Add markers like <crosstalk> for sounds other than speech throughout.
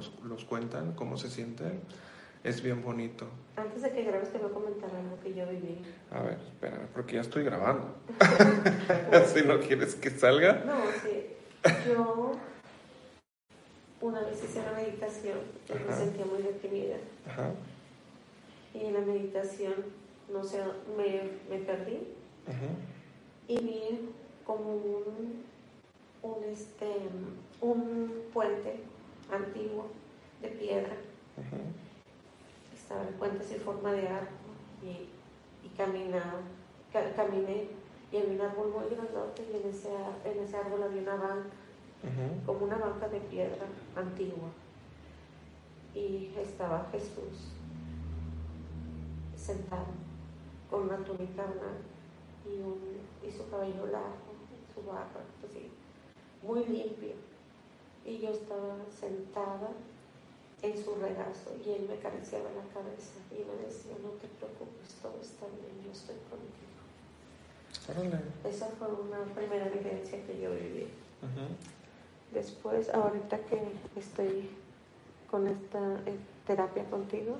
los, los cuentan, cómo se sienten, es bien bonito. Antes de que grabes te voy a comentar algo que yo viví. A ver, espérame, porque ya estoy grabando. <laughs> si no quieres que salga. No, sí. Yo una vez hice una meditación y me sentía muy deprimida. Ajá. Y en la meditación, no sé, me, me perdí. Ajá. Y vi como un, un, este, un puente antiguo de piedra. Estaba el puente sin forma de arco y, y caminaba, caminé y había un árbol muy grandote y en ese, en ese árbol había una banca, como una banca de piedra antigua. Y estaba Jesús sentado con una túnica y, un, y su cabello largo, su barba, así, muy limpio. Y yo estaba sentada en su regazo y él me acariciaba la cabeza y me decía, no te preocupes, todo está bien, yo estoy contigo. Esa fue una primera vivencia que yo viví. Después, ahorita que estoy con esta eh, terapia contigo,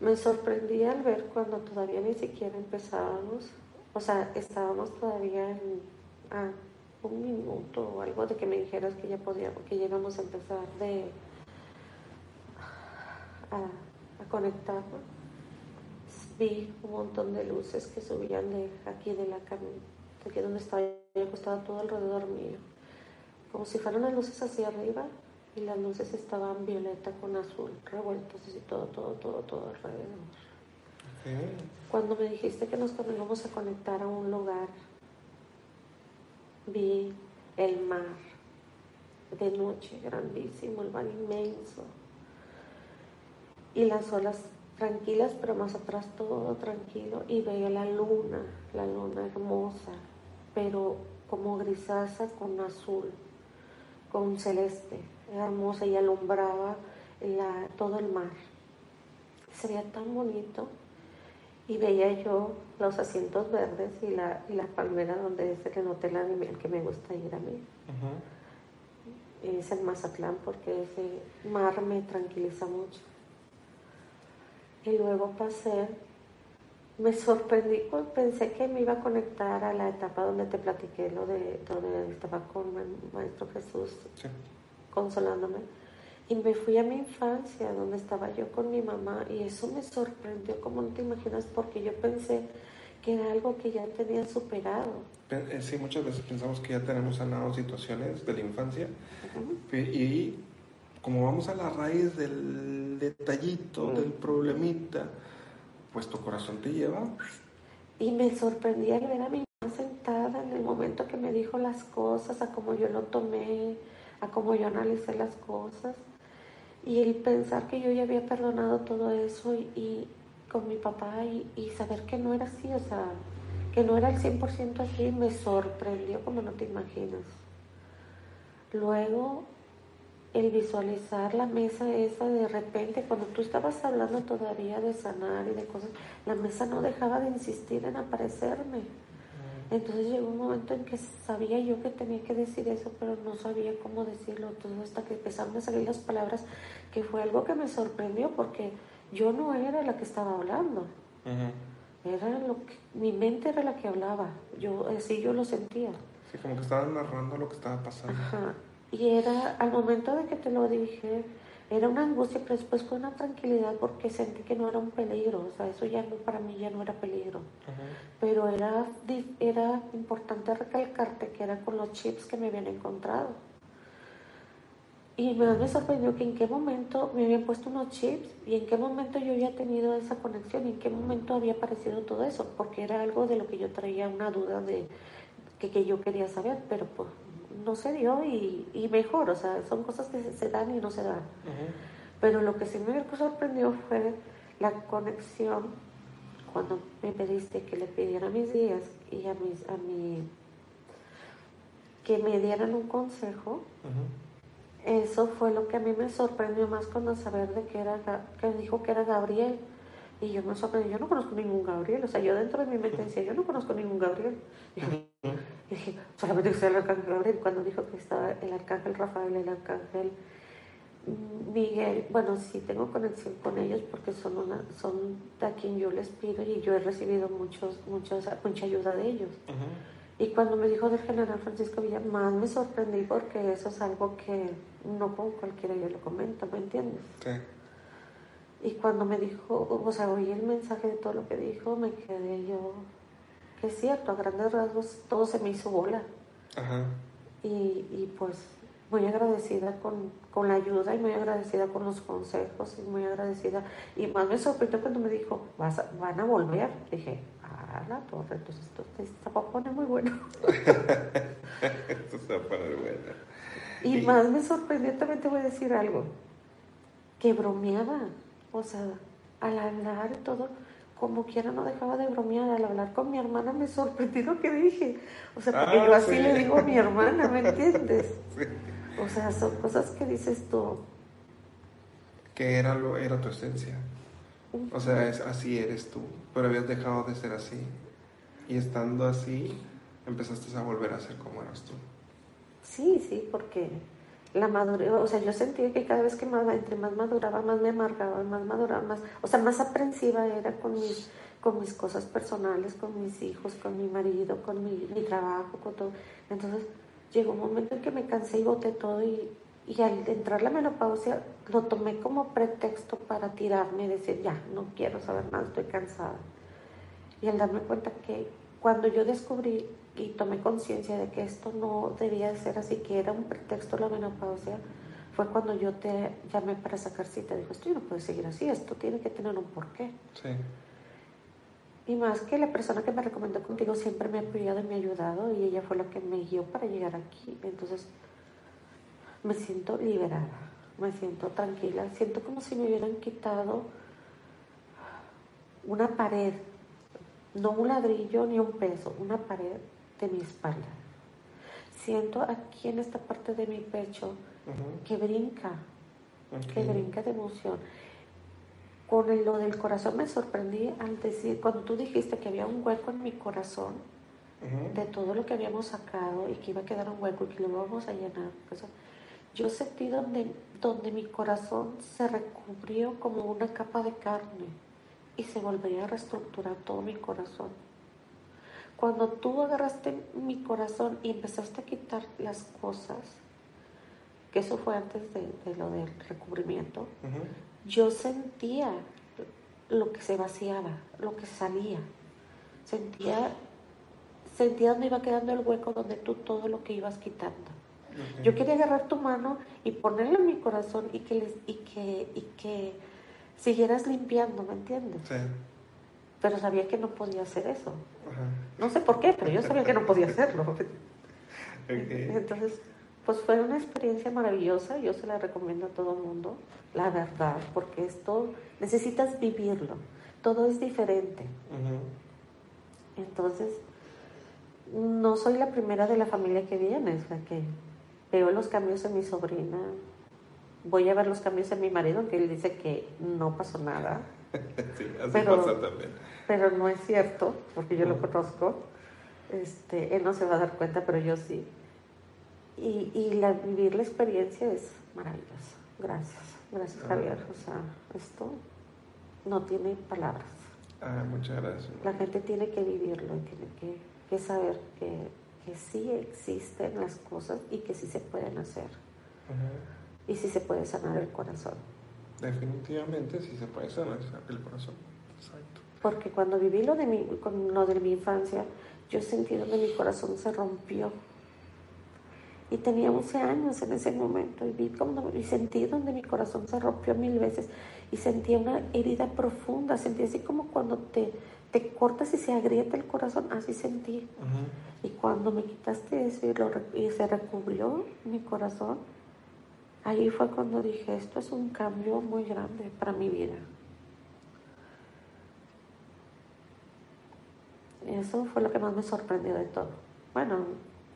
me sorprendí al ver cuando todavía ni siquiera empezábamos, o sea, estábamos todavía en un minuto o algo de que me dijeras que ya podíamos, que ya íbamos a empezar de a, conectar, vi un montón de luces que subían de aquí de la cama, aquí donde estaba acostada todo alrededor mío, como si fueran las luces hacia arriba y las luces estaban violeta con azul, revueltas así todo, todo, todo, todo alrededor. Cuando me dijiste que nos íbamos a conectar a un lugar, vi el mar de noche, grandísimo, el mar inmenso. Y las olas tranquilas, pero más atrás todo tranquilo. Y veía la luna, la luna hermosa, pero como grisácea con azul, con celeste, hermosa y alumbraba todo el mar. Sería tan bonito y veía yo los asientos verdes y la, y la palmera donde es el hotel animal que me gusta ir a mí. Es en Mazatlán porque ese mar me tranquiliza mucho. Y luego pasé, me sorprendí, pensé que me iba a conectar a la etapa donde te platiqué lo de donde estaba con el Maestro Jesús consolándome. Y me fui a mi infancia, donde estaba yo con mi mamá, y eso me sorprendió, como no te imaginas, porque yo pensé que era algo que ya tenía superado. Eh, sí, muchas veces pensamos que ya tenemos sanado situaciones de la infancia y como vamos a la raíz del detallito, mm. del problemita, pues tu corazón te lleva. Y me sorprendía ver a mi mamá sentada en el momento que me dijo las cosas, a cómo yo lo tomé, a cómo yo analicé las cosas. Y el pensar que yo ya había perdonado todo eso y, con mi papá y, y, saber que no era así, o sea, que no era el 100% así, me sorprendió como no te imaginas. Luego el visualizar la mesa esa de repente, cuando tú estabas hablando todavía de sanar y de cosas, la mesa no dejaba de insistir en aparecerme. Entonces llegó un momento en que sabía yo que tenía que decir eso, pero no sabía cómo decirlo. Entonces hasta que empezaron a salir las palabras, que fue algo que me sorprendió porque yo no era la que estaba hablando. Era lo que, mi mente era la que hablaba. Yo así yo lo sentía. Sí, como que estaba narrando lo que estaba pasando. Ajá. Y era, al momento de que te lo dije, era una angustia, pero después fue una tranquilidad porque sentí que no era un peligro, o sea, eso ya no, para mí ya no era peligro. Pero era, era importante recalcarte que era con los chips que me habían encontrado. Y me, me sorprendió que en qué momento me habían puesto unos chips y en qué momento yo había tenido esa conexión y en qué momento había aparecido todo eso, porque era algo de lo que yo traía una duda de que, que yo quería saber, pero pues no se dio y, y, mejor, o sea, son cosas que se, dan y no se dan. Pero lo que sí me sorprendió fue la conexión cuando me pediste que le pidiera mis días y a mis a mi que me dieran un consejo. Eso fue lo que a mí me sorprendió más cuando saber de que era que dijo que era Gabriel. Y yo me sorprendí, yo no conozco ningún Gabriel. O sea, yo dentro de mi mente decía, yo no conozco ningún Gabriel. Y dije, solamente que sea el arcángel Gabriel. Cuando dijo que estaba el arcángel Rafael, el arcángel Miguel, bueno, sí tengo conexión con ellos porque son una, son a quien yo les pido y yo he recibido muchos, muchos, mucha ayuda de ellos. Y cuando me dijo del general Francisco Villa, más me sorprendí porque eso es algo que no con cualquiera yo lo comento, ¿me entiendes? Sí. Y cuando me dijo, o sea, oí el mensaje de todo lo que dijo, me quedé yo, que es cierto, a grandes rasgos todo se me hizo bola. Ajá. Y, y pues muy agradecida con, con, la ayuda y muy agradecida con los consejos y muy agradecida. Y más me sorprendió cuando me dijo, Vas van a volver. Dije, ah, la torre, entonces esto, esto va a poner muy bueno. <laughs> <laughs> esto se va a poner bueno. Y, y, más me sorprendió, también te voy a decir algo, que bromeaba. O sea, al hablar y todo, como quiera no dejaba de bromear. Al hablar con mi hermana me sorprendió lo que dije. O sea, porque ah, yo así le digo a mi hermana, ¿me entiendes? <laughs> O sea, son cosas que dices tú. Que era, lo, era tu esencia. O sea, es, así eres tú, pero habías dejado de ser así. Y estando así, empezaste a volver a ser como eras tú. Sí, sí, porque la madurez, o sea, yo sentía que cada vez que más, entre más maduraba, más me amargaba, más maduraba, más, o sea, más aprensiva era con mis, con mis cosas personales, con mis hijos, con mi marido, con mi, mi trabajo, con todo. Entonces, llegó un momento en que me cansé y boté todo y, y al entrar la menopausia lo tomé como pretexto para tirarme y decir, ya, no quiero saber más, estoy cansada. Y al darme cuenta que cuando yo descubrí y tomé conciencia de que esto no debía ser así, que era un pretexto la menopausia, fue cuando yo te llamé para sacar cita. Dijo, esto no puede seguir así, esto tiene que tener un porqué. Sí. Y más que la persona que me recomendó contigo siempre me ha apoyado y me ha ayudado y ella fue la que me guió para llegar aquí. Entonces me siento liberada, me siento tranquila, siento como si me hubieran quitado una pared, no un ladrillo ni un peso, una pared de mi espalda. Siento aquí en esta parte de mi pecho que brinca, que brinca de emoción. Con lo del corazón me sorprendí al decir, cuando tú dijiste que había un hueco en mi corazón, de todo lo que habíamos sacado y que iba a quedar un hueco y que lo íbamos a llenar. yo sentí donde, donde mi corazón se recubrió como una capa de carne y se volvería a reestructurar todo mi corazón. Cuando tú agarraste mi corazón y empezaste a quitar las cosas, que eso fue antes de, lo del recubrimiento, yo sentía lo que se vaciaba, lo que salía. Sentía, sentía donde iba quedando el hueco donde tú todo lo que ibas quitando. Yo quería agarrar tu mano y ponerla en mi corazón y que, y que, y que siguieras limpiando, ¿me entiendes? Sí pero sabía que no podía hacer eso. No sé por qué, pero yo sabía que no podía hacerlo. <laughs> Entonces, pues fue una experiencia maravillosa, yo se la recomiendo a todo el mundo, la verdad, porque esto necesitas vivirlo, todo es diferente. Entonces, no soy la primera de la familia que viene, o sea que veo los cambios en mi sobrina, voy a ver los cambios en mi marido, aunque él dice que no pasó nada. <laughs> sí, así pero, pasa también. Pero no es cierto, porque yo lo conozco. Este, él no se va a dar cuenta, pero yo sí. Y, y la, vivir la experiencia es maravillosa. Gracias, gracias ah. Javier. O sea, esto no tiene palabras. Ah, muchas gracias. La gente tiene que vivirlo y tiene que, que saber que, que, sí existen las cosas y que sí se pueden hacer. Y sí se puede sanar el corazón. Definitivamente sí se puede sanar el corazón. Exacto. Porque cuando viví lo de mi, con lo de mi infancia, yo sentí donde mi corazón se rompió. Y tenía 11 años en ese momento y, vi como, y sentí donde mi corazón se rompió mil veces y sentía una herida profunda, sentí así como cuando te, te cortas y se agrieta el corazón, así sentí. Y cuando me quitaste eso y se recubrió mi corazón, Ahí fue cuando dije, esto es un cambio muy grande para mi vida. Eso fue lo que más me sorprendió de todo. Bueno,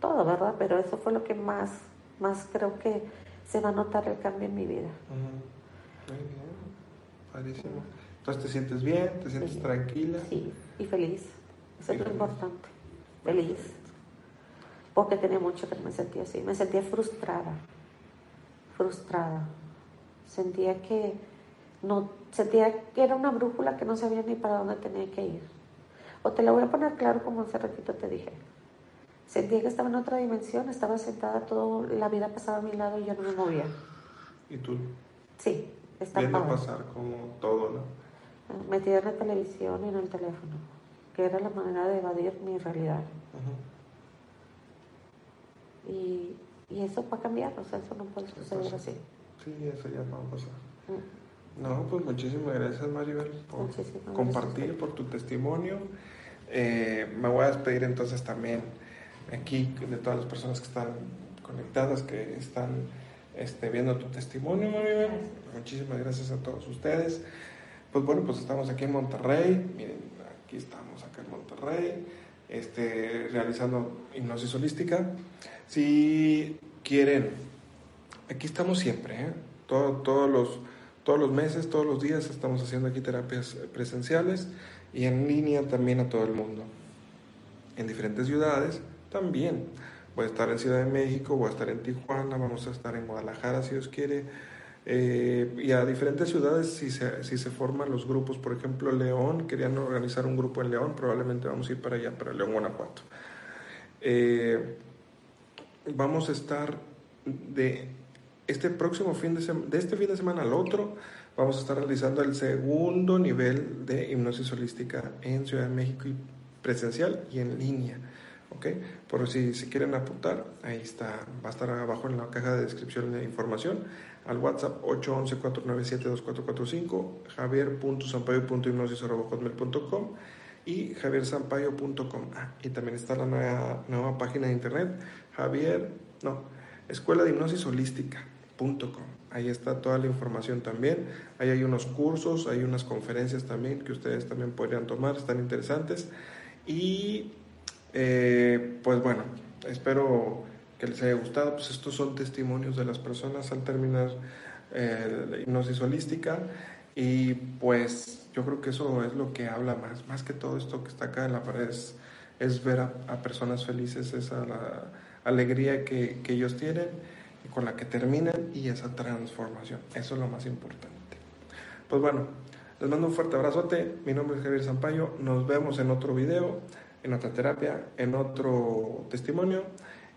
todo, ¿verdad? Pero eso fue lo que más, más creo que se va a notar el cambio en mi vida. Muy bien, padrísimo. Entonces te sientes bien, te sientes tranquila. Sí, y feliz. Eso es lo importante. Feliz. Porque tenía mucho que me sentía así. Me sentía frustrada frustrada. Sentía que no, sentía que era una brújula que no sabía ni para dónde tenía que ir. O te la voy a poner claro como hace ratito te dije. Sentía que estaba en otra dimensión, estaba sentada, todo, la vida pasaba a mi lado y yo no me movía. ¿Y tú? Sí, está Viendo pasar como todo, ¿no? Metida en la televisión y en el teléfono, que era la manera de evadir mi realidad. y, y, eso va a cambiar, o sea, eso no puede suceder así. Sí, eso ya va a pasar. Mm. No, pues muchísimas gracias Maribel por compartir, por tu testimonio. Eh, me voy a despedir entonces también aquí de todas las personas que están conectadas, que están este, viendo tu testimonio, Maribel. Muchísimas gracias a todos ustedes. Pues bueno, pues estamos aquí en Monterrey. Miren, aquí estamos, acá en Monterrey, este, realizando hipnosis holística. Si quieren, aquí estamos siempre, ¿eh? todos, los, todos los meses, todos los días estamos haciendo aquí terapias presenciales y en línea también a todo el mundo. En diferentes ciudades también. Voy a estar en Ciudad de México, voy a estar en Tijuana, vamos a estar en Guadalajara si Dios quiere. Eh, y a diferentes ciudades si se, si se forman los grupos, por ejemplo León, querían organizar un grupo en León, probablemente vamos a ir para allá, para León, Guanajuato. Eh, vamos a estar de este próximo fin de semana, de este fin de semana al otro, vamos a estar realizando el segundo nivel de hipnosis holística en Ciudad de México y presencial y en línea. ¿ok? Por si, si quieren apuntar, ahí está, va a estar abajo en la caja de descripción de información, al WhatsApp 811-497-2445, javier.sampaio.hipnosis.com y javiersampaio.com. Ah, y también está la nueva, nueva página de internet, Javier, no, Escuela de Hipnosis Holística.com. Ahí está toda la información también. Ahí hay unos cursos, hay unas conferencias también que ustedes también podrían tomar, están interesantes. Y eh, pues bueno, espero que les haya gustado. Pues estos son testimonios de las personas al terminar eh, la hipnosis holística. Y pues yo creo que eso es lo que habla más, más que todo esto que está acá en la pared, es, ver a, personas felices, esa la alegría que, que ellos tienen y con la que terminan y esa transformación. Eso es lo más importante. Pues bueno, les mando un fuerte abrazote. Mi nombre es Javier Zampayo. Nos vemos en otro video en otra terapia, en otro testimonio.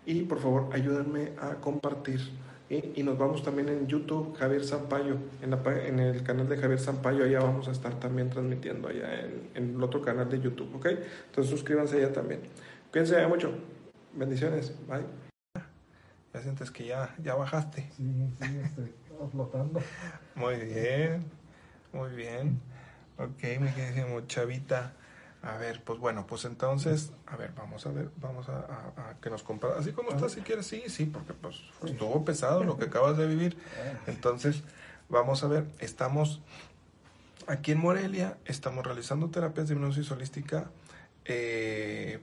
Y por favor, ayúdenme a compartir. Y, nos vamos también en YouTube, Javier Sampaio, en, en, el canal de Javier Sampaio, allá vamos a estar también transmitiendo, allá en, en, el otro canal de YouTube, ¿ok? Entonces suscríbanse allá también. Cuídense mucho. Bendiciones. Bye. Ya sientes que ya, ya bajaste. Sí, sí, estoy flotando. Muy bien, muy bien. Ok, mi querido chavita. A ver, pues bueno, pues entonces, a ver, vamos a ver, vamos a, que nos compara. Así como estás, si quieres, sí, sí, porque pues estuvo pesado lo que acabas de vivir. Entonces, vamos a ver, estamos aquí en Morelia, estamos realizando terapias de hipnosis holística. Eh,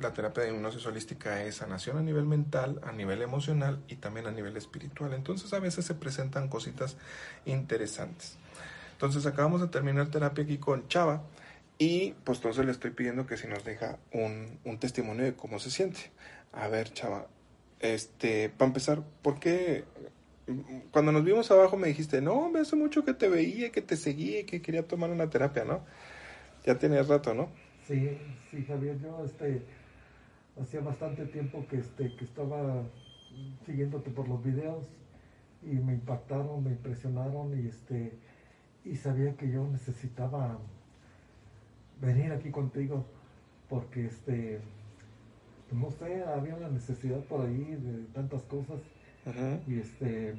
la terapia de hipnosis holística es sanación a nivel mental, a nivel emocional y también a nivel espiritual. Entonces, a veces se presentan cositas interesantes. Entonces, acabamos de terminar terapia aquí con Chava y pues entonces le estoy pidiendo que si nos deja un, un testimonio de cómo se siente. A ver, chava, este, para empezar, ¿por qué cuando nos vimos abajo me dijiste, no, me hace mucho que te veía, que te seguía que quería tomar una terapia, ¿no? Ya tienes rato, ¿no? Sí, sí, Javier, yo este, hacía bastante tiempo que, este, que estaba siguiéndote por los videos y me impactaron, me impresionaron y, este, y sabía que yo necesitaba venir aquí contigo porque este no sé había una necesidad por ahí de tantas cosas. Y este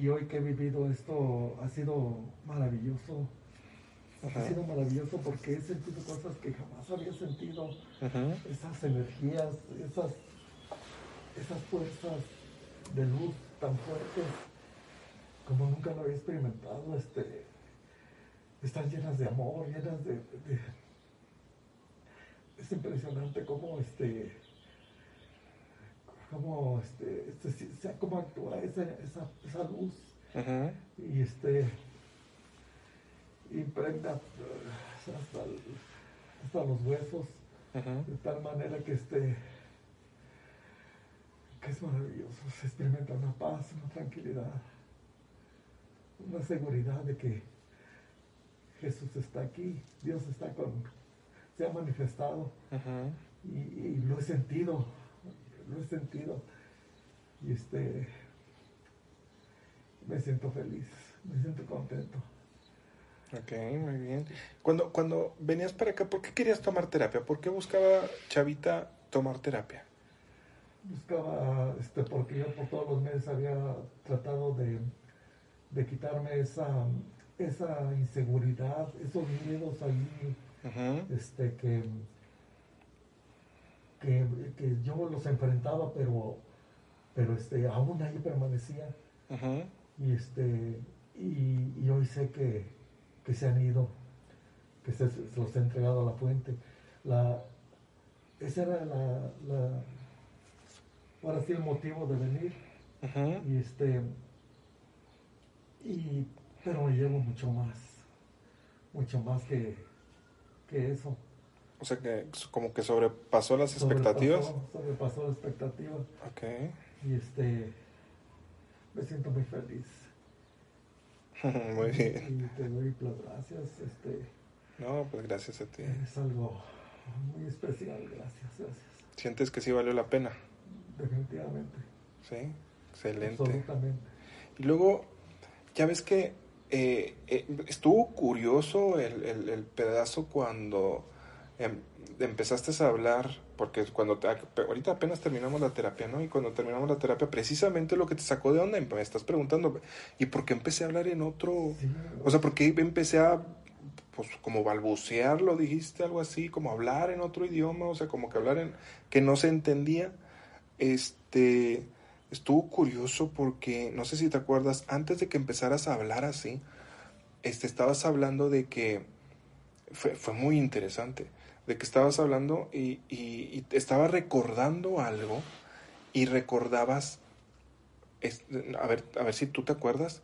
y hoy que he vivido esto ha sido maravilloso. Ha sido maravilloso porque he sentido cosas que jamás había sentido. Esas energías esas esas fuerzas de luz tan fuertes como nunca lo había experimentado este están llenas de amor, llenas de, es impresionante cómo este cómo este, este cómo actúa esa, esa, esa luz. Y este impregna uh, hasta, hasta los huesos. De tal manera que este que es maravilloso se experimenta una paz una tranquilidad una seguridad de que Jesús está aquí, Dios está con, se ha manifestado y, y, lo he sentido, lo he sentido y este, me siento feliz, me siento contento. Ok, muy bien. Cuando, cuando venías para acá, ¿por qué querías tomar terapia? ¿Por qué buscaba Chavita tomar terapia? Buscaba, este, porque yo por todos los meses había tratado de, de quitarme esa, esa inseguridad, esos miedos ahí, este, que, que, yo los enfrentaba, pero, pero este, aún ahí permanecía. Y este, y, y hoy sé que, que se han ido, que se, los he entregado a la fuente. La, ese era la, la, ahora sí el motivo de venir. Y este, y, pero me llevo mucho más, mucho más que, que eso. O sea que como que sobrepasó las expectativas. Sobrepasó las expectativas. Ok. Y este, me siento muy feliz. <laughs> Muy bien. Y te doy las gracias. Este, no, pues gracias a ti. Es algo muy especial, gracias, gracias. ¿Sientes que sí valió la pena? Definitivamente. Sí, excelente. Absolutamente. Y luego, ya ves que eh, eh, estuvo curioso el, el, el pedazo cuando em, empezaste a hablar, porque cuando te, ahorita apenas terminamos la terapia, ¿no? Y cuando terminamos la terapia, precisamente lo que te sacó de onda, me estás preguntando, ¿y por qué empecé a hablar en otro? O sea, ¿por qué empecé a, pues, como balbucear, lo dijiste, algo así, como hablar en otro idioma, o sea, como que hablar en, que no se entendía? Este, estuvo curioso porque, no sé si te acuerdas, antes de que empezaras a hablar así, este, estabas hablando de que, fue, fue muy interesante de que estabas hablando y, y, estaba recordando algo y recordabas, a, ver, a ver si tú te acuerdas,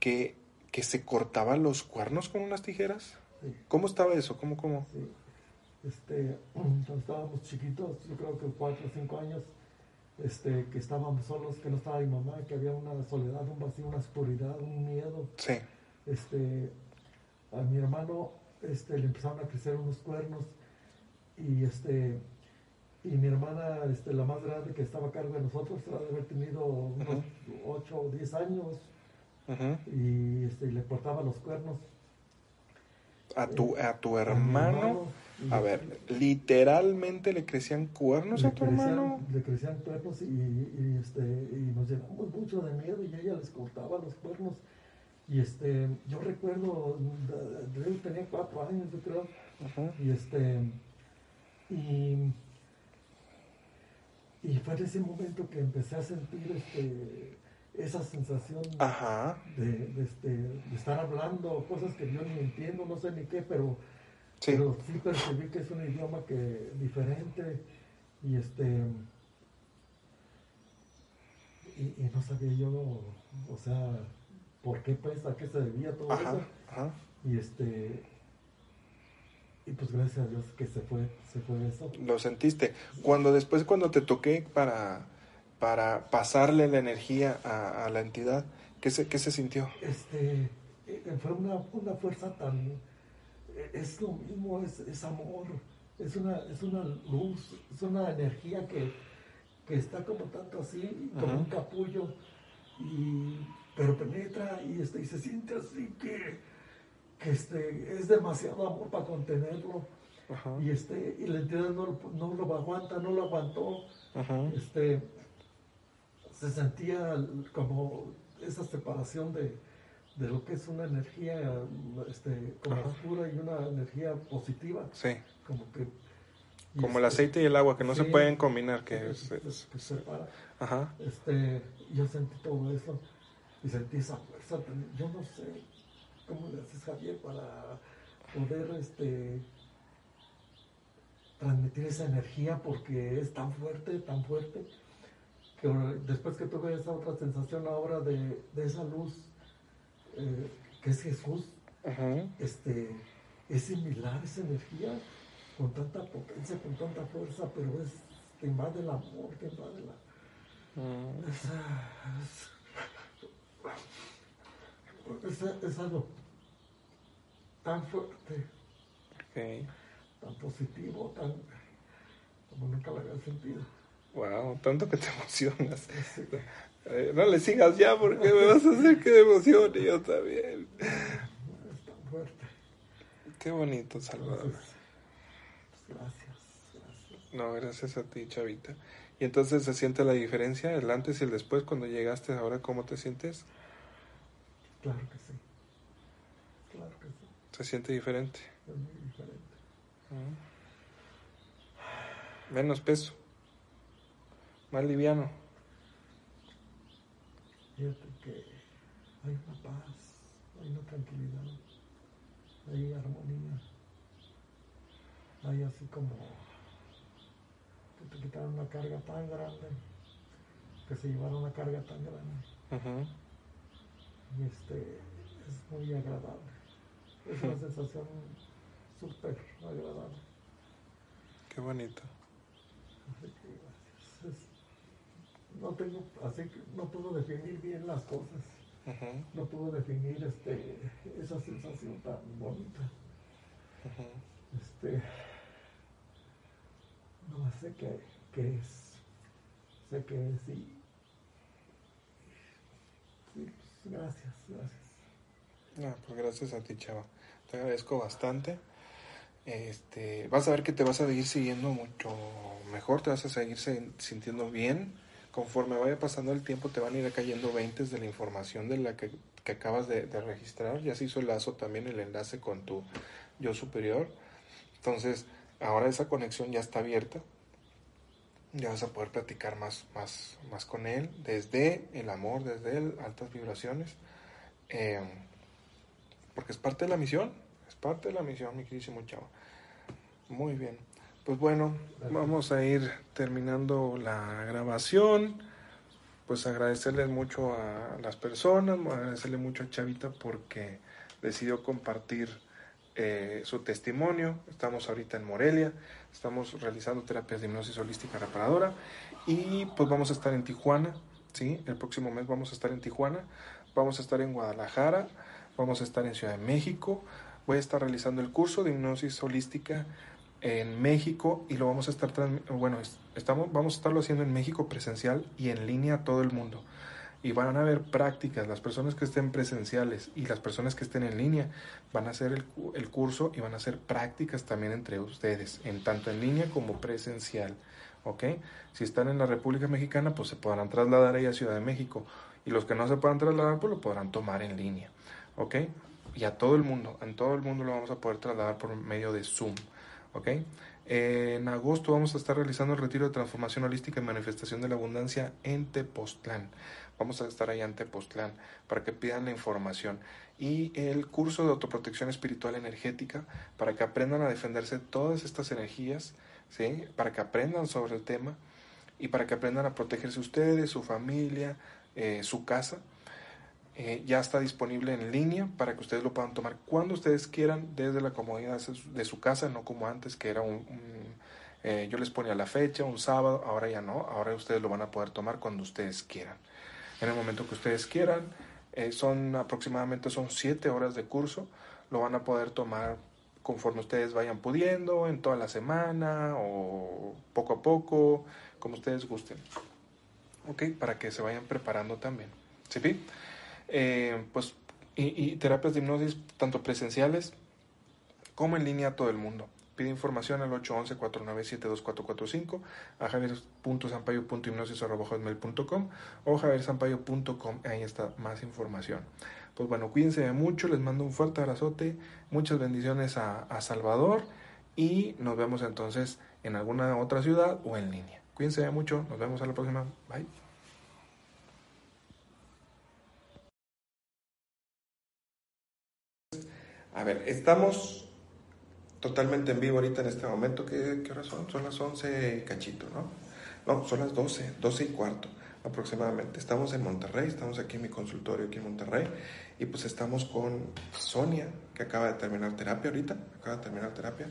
que, que se cortaban los cuernos con unas tijeras. ¿Cómo estaba eso? ¿Cómo, cómo? Este, <clears throat> cuando estábamos chiquitos, yo creo que cuatro o cinco años, este, que estábamos solos, que no estaba mi mamá, que había una soledad, un vacío, una oscuridad, un miedo. Sí. Este, a mi hermano este, le empezaron a crecer unos cuernos y este y mi hermana, este, la más grande que estaba a cargo de nosotros, era de haber tenido unos 8 o 10 años y este, le cortaba los cuernos. A tu, a tu hermano, a, ver, literalmente le crecían cuernos a tu hermano. Le crecían cuernos y, y, este, y nos llenamos mucho de miedo y ella les cortaba los cuernos. Y este, yo recuerdo, él tenía cuatro años, yo creo, y este, y, y fue en ese momento que empecé a sentir este, esa sensación De, este, de, estar hablando cosas que yo ni entiendo, no sé ni qué, pero sí, pero sí percibí que es un idioma que diferente y este y, no sabía yo, o sea, por qué pues, a qué se debía todo eso. Y este y pues gracias a Dios que se fue, se fue eso. Lo sentiste. Cuando después, cuando te toqué para, para pasarle la energía a, la entidad, ¿qué se, qué se sintió? Este, eh, fue una, una fuerza tan, es lo mismo, es, es amor, es una, es una luz, es una energía que, que está como tanto así, como un capullo, y, pero penetra y, este, y se siente así que este, es demasiado amor para contenerlo. Y, este, y la entidad no, no, lo aguanta, no lo aguantó. Este, se sentía como esa separación de, de lo que es una energía este, como oscura y una energía positiva. Sí. Como que como el este, aceite y el agua que no se pueden combinar que, es, que se separa. Ajá. Este, yo sentí todo eso y sentí esa fuerza yo no sé ¿Cómo le haces, Javier, para poder este, transmitir esa energía? Porque es tan fuerte, tan fuerte, que después que tuve esa otra sensación ahora de, esa luz, eh, que es Jesús, este, es similar esa energía, con tanta potencia, con tanta fuerza, pero es que invade el amor, que invade la... Mm. es, es algo tan fuerte, tan positivo, tan como nunca lo había sentido. Wow, tanto que te <laughs> emocionas. Sí, no le sigas ya porque me vas a hacer que me emocione yo también. es tan fuerte. Qué bonito, Salvador. Gracias. No, gracias a ti, Chavita. Y entonces se siente la diferencia, el antes y el después, cuando llegaste, ahora cómo te sientes? Claro que sí. Claro que sí. Se siente diferente. Es muy diferente. Mm. Menos peso. Más liviano. Fíjate que hay una paz, hay una tranquilidad, hay armonía, hay así como que te quitaron una carga tan grande, que se llevaron una carga tan grande, y este es muy agradable. Es una <laughs> sensación súper agradable. Qué bonito. Así que gracias. Es- no tengo, así que no puedo definir bien las cosas. No puedo definir este, esa sensación tan bonita. Este, no sé qué, qué es. Sé que es y. pues, gracias, gracias. No, pues gracias a ti, Chava. Te agradezco bastante. Este, vas a ver que te vas a seguir siguiendo mucho mejor, te vas a seguir se- sintiendo bien. Conforme vaya pasando el tiempo, te van a ir cayendo 20 de la información de la que, que acabas de, registrar. Ya se hizo el lazo también, el enlace con tu yo superior. Entonces, ahora esa conexión ya está abierta. Ya vas a poder platicar más, más, más con él, desde el amor, desde el altas vibraciones. Eh, porque es parte de la misión, es parte de la misión, mi queridísimo chavo. Muy bien. Pues bueno, vamos a ir terminando la grabación. Pues agradecerles mucho a las personas, agradecerle mucho a Chavita porque decidió compartir eh, su testimonio. Estamos ahorita en Morelia, estamos realizando terapias de hipnosis holística reparadora y pues vamos a estar en Tijuana, ¿sí? El próximo mes vamos a estar en Tijuana, vamos a estar en Guadalajara, vamos a estar en Ciudad de México, voy a estar realizando el curso de hipnosis holística en México y lo vamos a estar bueno es- estamos vamos a estarlo haciendo en México presencial y en línea a todo el mundo y van a haber prácticas las personas que estén presenciales y las personas que estén en línea van a hacer el, el curso y van a hacer prácticas también entre ustedes en tanto en línea como presencial ¿ok? si están en la República Mexicana pues se podrán trasladar ahí a Ciudad de México y los que no se puedan trasladar pues lo podrán tomar en línea ¿ok? y a todo el mundo en todo el mundo lo vamos a poder trasladar por medio de Zoom ¿ok? Eh, en agosto vamos a estar realizando el retiro de transformación holística y manifestación de la abundancia en Tepoztlán. Vamos a estar allá en Tepoztlán para que pidan la información. Y el curso de autoprotección espiritual energética para que aprendan a defenderse de todas estas energías, ¿sí? Para que aprendan sobre el tema y para que aprendan a protegerse ustedes, su familia, eh, su casa. Eh, ya está disponible en línea para que ustedes lo puedan tomar cuando ustedes quieran desde la comodidad de su, casa, no como antes que era un, un, eh, yo les ponía la fecha, un sábado, ahora ya no, ahora ustedes lo van a poder tomar cuando ustedes quieran. En el momento que ustedes quieran, eh, son aproximadamente son siete horas de curso, lo van a poder tomar conforme ustedes vayan pudiendo, en toda la semana o poco a poco, como ustedes gusten. ¿Ok? Para que se vayan preparando también. ¿Sí? Eh, pues, y, terapias de hipnosis tanto presenciales como en línea a todo el mundo. Pide información al 811-497-2445 a javier.sampaio.hipnosis.com o javiersampaio.com. Ahí está más información. Pues bueno, cuídense mucho, les mando un fuerte abrazote, muchas bendiciones a, a Salvador y nos vemos entonces en alguna otra ciudad o en línea. Cuídense mucho, nos vemos a la próxima. Bye. A ver, estamos totalmente en vivo ahorita en este momento. ¿Qué, qué hora son? Son las 11 cachito, ¿no? No, son las 12, 12 y cuarto aproximadamente. Estamos en Monterrey, estamos aquí en mi consultorio aquí en Monterrey y pues estamos con Sonia, que acaba de terminar terapia ahorita, acaba de terminar terapia.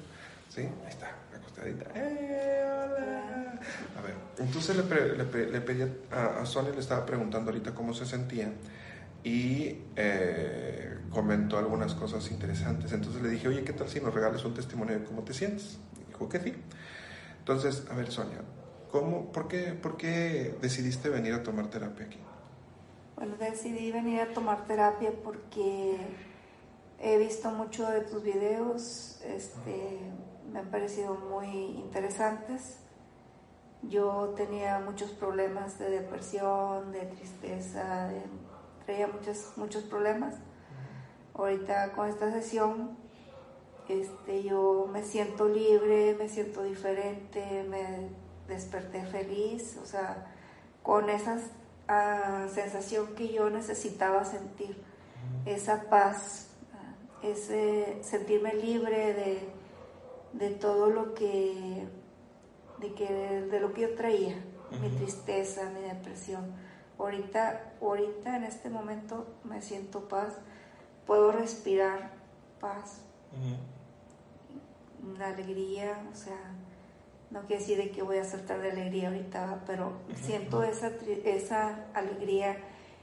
Sí, ahí está, acostadita. ¡Eh, hola! A ver, entonces le, le, le pedí a, a, Sonia, le estaba preguntando ahorita cómo se sentía y... Eh, comentó algunas cosas interesantes. Entonces le dije, oye, ¿qué tal si nos regales un testimonio de cómo te sientes? Y dijo que sí. Entonces, a ver, Sonia, ¿cómo, por, qué, ¿por qué decidiste venir a tomar terapia aquí? Bueno, decidí venir a tomar terapia porque he visto mucho de tus videos, este, me han parecido muy interesantes. Yo tenía muchos problemas de depresión, de tristeza, traía muchos, muchos problemas. Ahorita con esta sesión este, yo me siento libre, me siento diferente, me desperté feliz, o sea, con esa uh, sensación que yo necesitaba sentir, esa paz, ese sentirme libre de, de todo lo que de, que, de lo que yo traía, mi tristeza, mi depresión. Ahorita, ahorita en este momento me siento paz, puedo respirar paz, una alegría, o sea, no quiere decir de que voy a saltar de alegría ahorita, pero siento esa, esa alegría,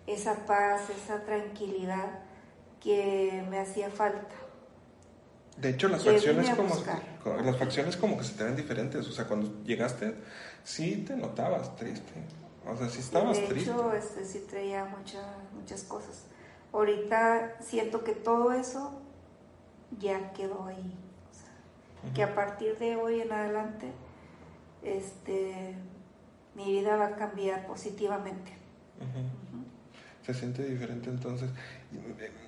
esa paz, esa tranquilidad que me hacía falta. De hecho, las facciones como, las facciones como que se te ven diferentes. O sea, cuando llegaste, sí te notabas triste. O sea, sí estabas triste. De hecho, este, sí traía muchas muchas cosas. Ahorita siento que todo eso ya quedó ahí. O sea, que a partir de hoy en adelante, este, mi vida va a cambiar positivamente. Se siente diferente entonces.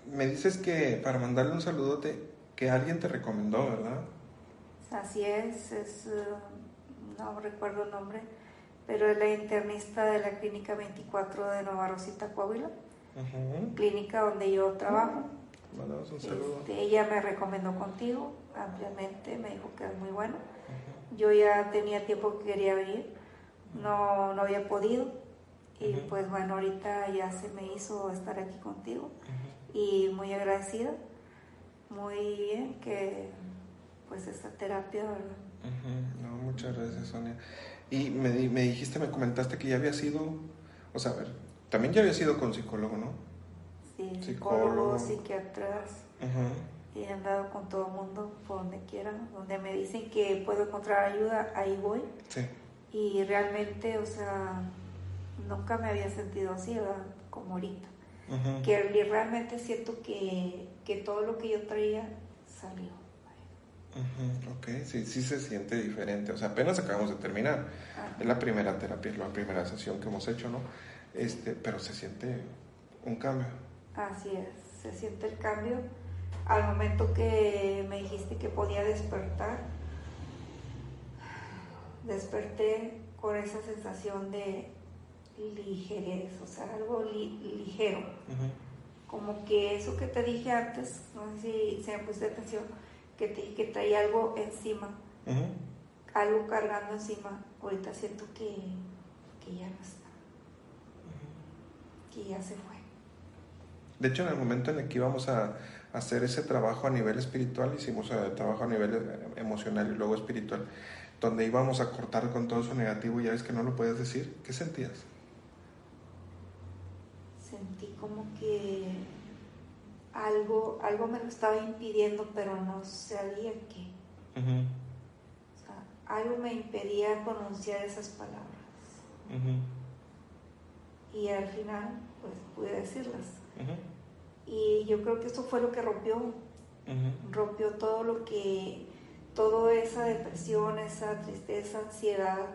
Me dices que para mandarle un saludote, que alguien te recomendó, ¿verdad? Así es, es eh, no recuerdo el nombre, pero es la internista de la Clínica 24 de Nueva Rosita, Coahuila, clínica donde yo trabajo. un saludo. Este, ella me recomendó contigo ampliamente, me dijo que es muy bueno. Yo ya tenía tiempo que quería venir, no, no había podido, y pues bueno, ahorita ya se me hizo estar aquí contigo y muy agradecida. Muy bien que pues esta terapia, No, muchas gracias, Sonia. Y me, me, dijiste, me comentaste que ya había sido, o sea, a ver, también ya había sido con psicólogo, ¿no? Sí, psicólogo, psiquiatras. Y he andado con todo el mundo por donde quieran, donde me dicen que puedo encontrar ayuda, ahí voy. Sí. Y realmente, o sea, nunca me había sentido así, ¿verdad? Como ahorita. Que realmente siento que que todo lo que yo traía salió. Ok, sí, sí se siente diferente. O sea, apenas acabamos de terminar. Es la primera terapia, la primera sesión que hemos hecho, ¿no? Este, pero se siente un cambio. Así es, se siente el cambio. Al momento que me dijiste que podía despertar, desperté con esa sensación de ligerez, o sea, algo ligero como que eso que te dije antes, no sé si se me pusiste atención, que te que traía algo encima, algo cargando encima, ahorita siento que, ya no está, que ya se fue. De hecho, en el momento en el que íbamos a hacer ese trabajo a nivel espiritual, hicimos el trabajo a nivel emocional y luego espiritual, donde íbamos a cortar con todo eso negativo, ya ves que no lo puedes decir, ¿qué sentías? sentí como que algo, algo me lo estaba impidiendo, pero no sabía qué. o sea, algo me impedía pronunciar esas palabras. Y al final, pues pude decirlas. Y yo creo que eso fue lo que rompió. Rompió todo lo que, toda esa depresión, esa tristeza, ansiedad,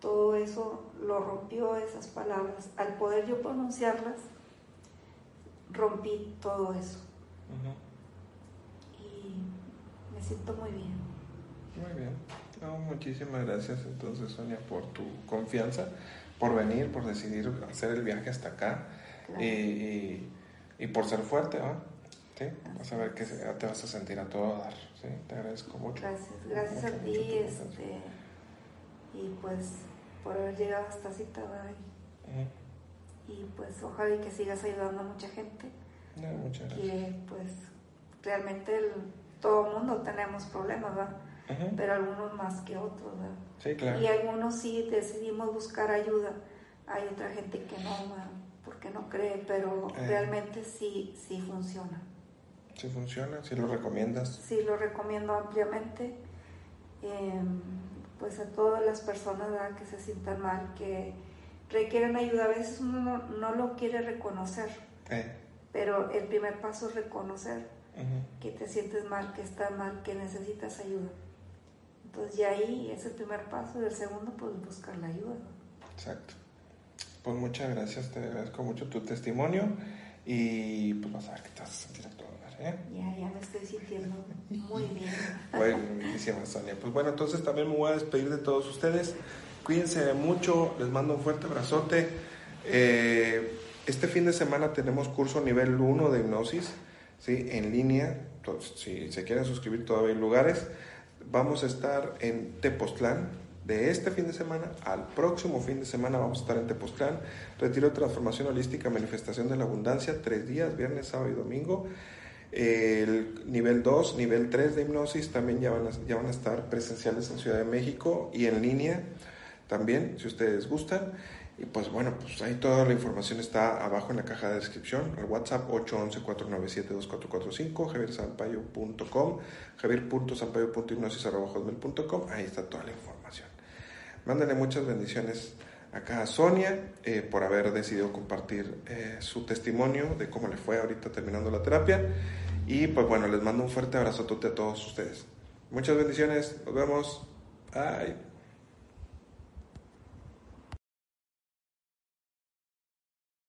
todo eso lo rompió esas palabras. Al poder yo pronunciarlas, rompí todo eso. Y me siento muy bien. Muy bien. muchísimas gracias entonces Sonia por tu confianza, por venir, por decidir hacer el viaje hasta acá y, por ser fuerte, ¿va? ¿Sí? Vas a ver que te vas a sentir a todo dar. ¿sí? Te agradezco mucho. Gracias, gracias a ti. Este, y pues por haber llegado hasta cita, Y pues ojalá y que sigas ayudando a mucha gente. muchas gracias. Que pues realmente el, todo mundo tenemos problemas, ¿verdad? Pero algunos más que otros, ¿verdad? Sí, claro. Y algunos sí decidimos buscar ayuda. Hay otra gente que no, porque no cree, pero eh. realmente sí, sí funciona. Sí funciona, sí lo recomiendas. Sí lo recomiendo ampliamente. Em, pues a todas las personas que se sientan mal, que requieren ayuda, a veces uno no, lo quiere reconocer, eh. pero el primer paso es reconocer que te sientes mal, que estás mal, que necesitas ayuda. Entonces ya ahí es el primer paso y el segundo pues buscar la ayuda. Exacto. Pues muchas gracias, te agradezco mucho tu testimonio y pues vas a ver que te vas a sentir a todo ¿eh? Ya, ya me estoy sintiendo muy bien. <laughs> Bueno, muchísimas Sonia. Pues bueno, entonces también me voy a despedir de todos ustedes. Cuídense mucho, les mando un fuerte abrazote. Eh, este fin de semana tenemos curso nivel 1 de hipnosis, ¿sí? En línea. Entonces, si se quieren suscribir, todavía hay lugares. Vamos a estar en Tepoztlán, de este fin de semana al próximo fin de semana vamos a estar en Tepoztlán, retiro de transformación holística, manifestación de la abundancia, tres días, viernes, sábado y domingo. El nivel 2, nivel 3 de hipnosis también ya van, a, ya van a estar presenciales en Ciudad de México y en línea también, si ustedes gustan. Y pues bueno, pues ahí toda la información está abajo en la caja de descripción. El WhatsApp 811-497-2445, javiersampayo.com, javier.sampayo.hipnosis.com, ahí está toda la información. Mándale muchas bendiciones acá a Sonia eh, por haber decidido compartir eh, su testimonio de cómo le fue ahorita terminando la terapia. Y pues bueno, les mando un fuerte abrazo a todos ustedes. Muchas bendiciones, nos vemos. Bye.